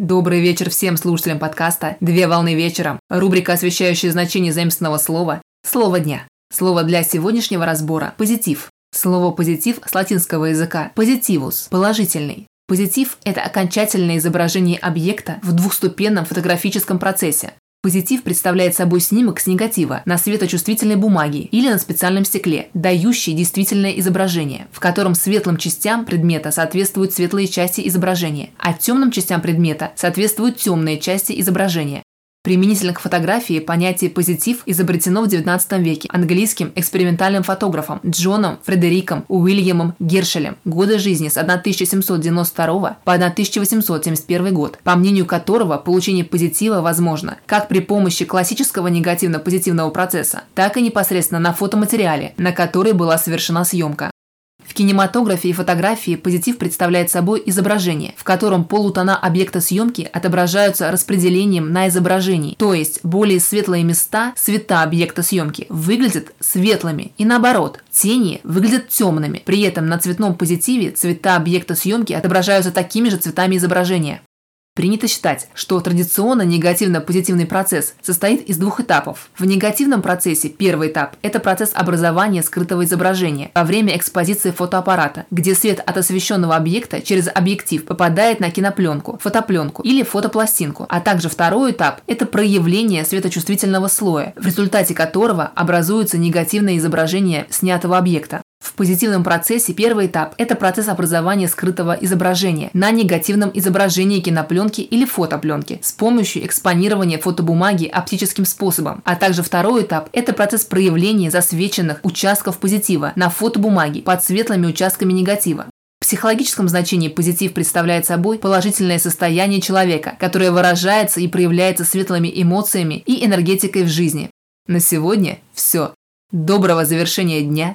Добрый вечер всем слушателям подкаста «Две волны вечером». Рубрика, освещающая значение заимственного слова «Слово дня». Слово для сегодняшнего разбора – позитив. Слово «позитив» с латинского языка «позитивус» – положительный. Позитив – это окончательное изображение объекта в двухступенном фотографическом процессе. Позитив представляет собой снимок с негатива на светочувствительной бумаге или на специальном стекле, дающий действительное изображение, в котором светлым частям предмета соответствуют светлые части изображения, а темным частям предмета соответствуют темные части изображения. Применительно к фотографии понятие «позитив» изобретено в XIX веке английским экспериментальным фотографом Джоном Фредериком Уильямом Гершелем. Годы жизни с 1792 по 1871 год, по мнению которого получение позитива возможно как при помощи классического негативно-позитивного процесса, так и непосредственно на фотоматериале, на который была совершена съемка. Кинематографе и фотографии позитив представляет собой изображение, в котором полутона объекта съемки отображаются распределением на изображении, то есть более светлые места, цвета объекта съемки, выглядят светлыми и наоборот, тени выглядят темными. При этом на цветном позитиве цвета объекта съемки отображаются такими же цветами изображения. Принято считать, что традиционно негативно-позитивный процесс состоит из двух этапов. В негативном процессе первый этап – это процесс образования скрытого изображения во время экспозиции фотоаппарата, где свет от освещенного объекта через объектив попадает на кинопленку, фотопленку или фотопластинку. А также второй этап – это проявление светочувствительного слоя, в результате которого образуется негативное изображение снятого объекта. В позитивном процессе первый этап – это процесс образования скрытого изображения на негативном изображении кинопленки или фотопленки с помощью экспонирования фотобумаги оптическим способом. А также второй этап – это процесс проявления засвеченных участков позитива на фотобумаге под светлыми участками негатива. В психологическом значении позитив представляет собой положительное состояние человека, которое выражается и проявляется светлыми эмоциями и энергетикой в жизни. На сегодня все. Доброго завершения дня